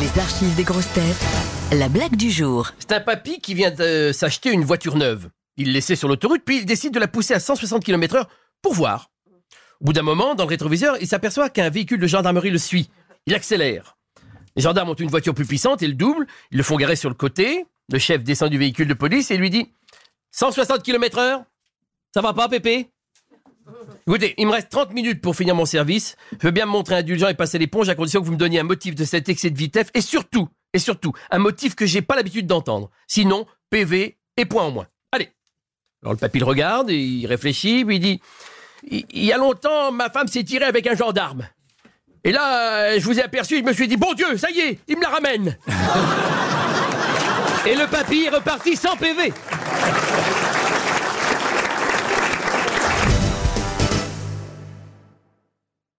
Les archives des grosses têtes. La blague du jour. C'est un papy qui vient de s'acheter une voiture neuve. Il laissait sur l'autoroute, puis il décide de la pousser à 160 km heure pour voir. Au bout d'un moment, dans le rétroviseur, il s'aperçoit qu'un véhicule de gendarmerie le suit. Il accélère. Les gendarmes ont une voiture plus puissante et le double. Ils le font garer sur le côté. Le chef descend du véhicule de police et lui dit 160 km heure Ça va pas, Pépé? Écoutez, il me reste 30 minutes pour finir mon service. Je veux bien me montrer indulgent et passer l'éponge à condition que vous me donniez un motif de cet excès de vitesse et surtout, et surtout, un motif que j'ai pas l'habitude d'entendre. Sinon, PV et point en moins. Allez. Alors le papy le regarde, et il réfléchit, puis il dit Il y a longtemps, ma femme s'est tirée avec un gendarme. Et là, euh, je vous ai aperçu, je me suis dit Bon Dieu, ça y est, il me la ramène. et le papy est reparti sans PV.